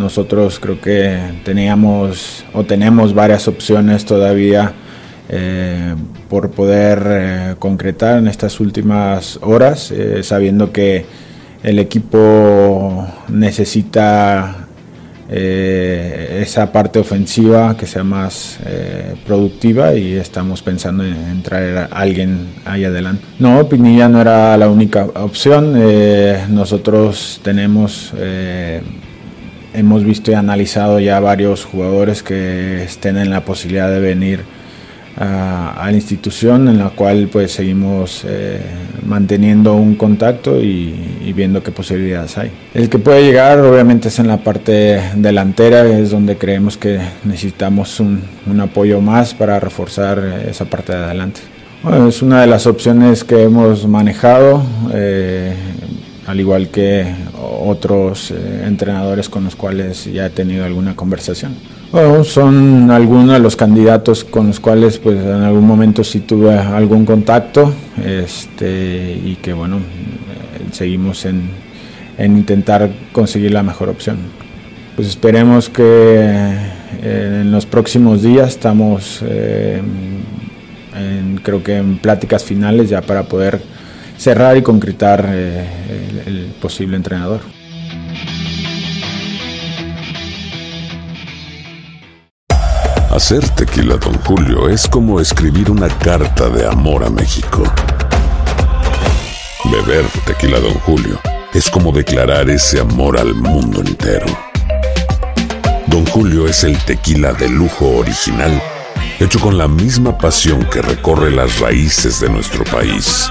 nosotros creo que teníamos o tenemos varias opciones todavía eh, por poder eh, concretar en estas últimas horas, eh, sabiendo que el equipo necesita esa parte ofensiva que sea más productiva y estamos pensando en, en traer a alguien ahí adelante. No, Pinilla no era la única opción. nosotros tenemos, hemos visto y analizado ya varios jugadores que estén en la posibilidad de venir a, la institución en la cual pues seguimos eh, manteniendo un contacto y, viendo qué posibilidades hay. El que puede llegar obviamente es en la parte delantera, es donde creemos que necesitamos un, apoyo más para reforzar esa parte de adelante. Es una de las opciones que hemos manejado, eh, al igual que otros eh, entrenadores con los cuales ya he tenido alguna conversación. Bueno, son algunos de los candidatos con los cuales pues en algún momento sí tuve algún contacto este, y que bueno, eh, seguimos en, en intentar conseguir la mejor opción. Pues esperemos que eh, en los próximos días estamos eh, en- creo que en pláticas finales ya para poder cerrar y concretar eh, el- el posible entrenador. Hacer tequila, Don Julio, es como escribir una carta de amor a México. Beber tequila, Don Julio, es como declarar ese amor al mundo entero. Don Julio es el tequila de lujo original, hecho con la misma pasión que recorre las raíces de nuestro país.